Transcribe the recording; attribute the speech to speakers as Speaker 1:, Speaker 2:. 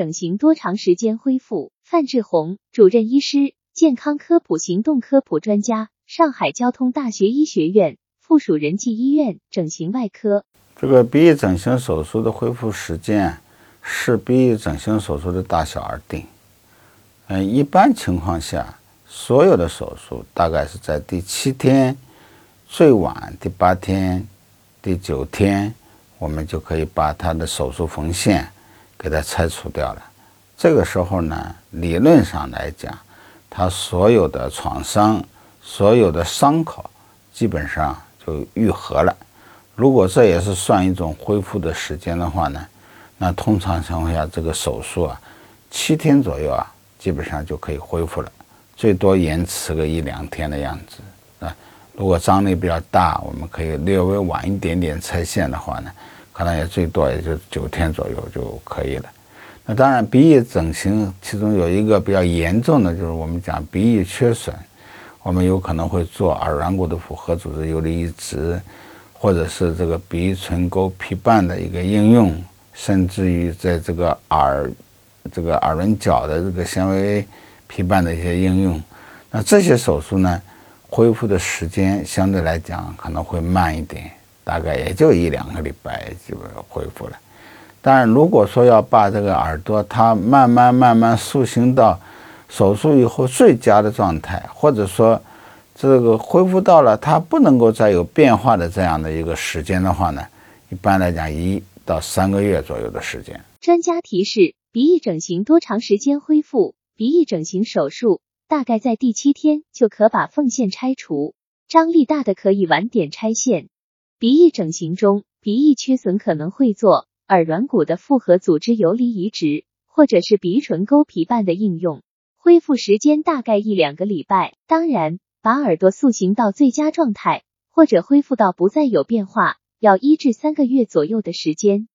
Speaker 1: 整形多长时间恢复？范志红主任医师，健康科普行动科普专家，上海交通大学医学院附属仁济医院整形外科。
Speaker 2: 这个鼻翼整形手术的恢复时间视鼻翼整形手术的大小而定。嗯，一般情况下，所有的手术大概是在第七天，最晚第八天、第九天，我们就可以把它的手术缝线给它拆除掉了。这个时候呢，理论上来讲，它所有的创伤、所有的伤口基本上就愈合了。如果这也是算一种恢复的时间的话呢，那通常情况下，这个手术啊，七天左右啊，基本上就可以恢复了，最多延迟个一两天的样子啊。如果张力比较大，我们可以略微晚一点点拆线的话呢，可能也最多也就九天左右就可以了。那当然，鼻翼整形其中有一个比较严重的，就是我们讲鼻翼缺损，我们有可能会做耳软骨的复合组织游离移植。或者是这个鼻唇沟皮瓣的一个应用，甚至于在这个耳这个耳轮角的这个纤维皮瓣的一些应用，那这些手术呢，恢复的时间相对来讲可能会慢一点，大概也就一两个礼拜就恢复了。当然，如果说要把这个耳朵它慢慢慢慢塑形到手术以后最佳的状态，或者说。这个恢复到了它不能够再有变化的这样的一个时间的话呢，一般来讲一到三个月左右的时间。
Speaker 1: 专家提示：鼻翼整形多长时间恢复？鼻翼整形手术大概在第七天就可把缝线拆除，张力大的可以晚点拆线。鼻翼整形中，鼻翼缺损可能会做耳软骨的复合组织游离移植，或者是鼻唇沟皮瓣的应用，恢复时间大概一两个礼拜。当然。把耳朵塑形到最佳状态，或者恢复到不再有变化，要一至三个月左右的时间。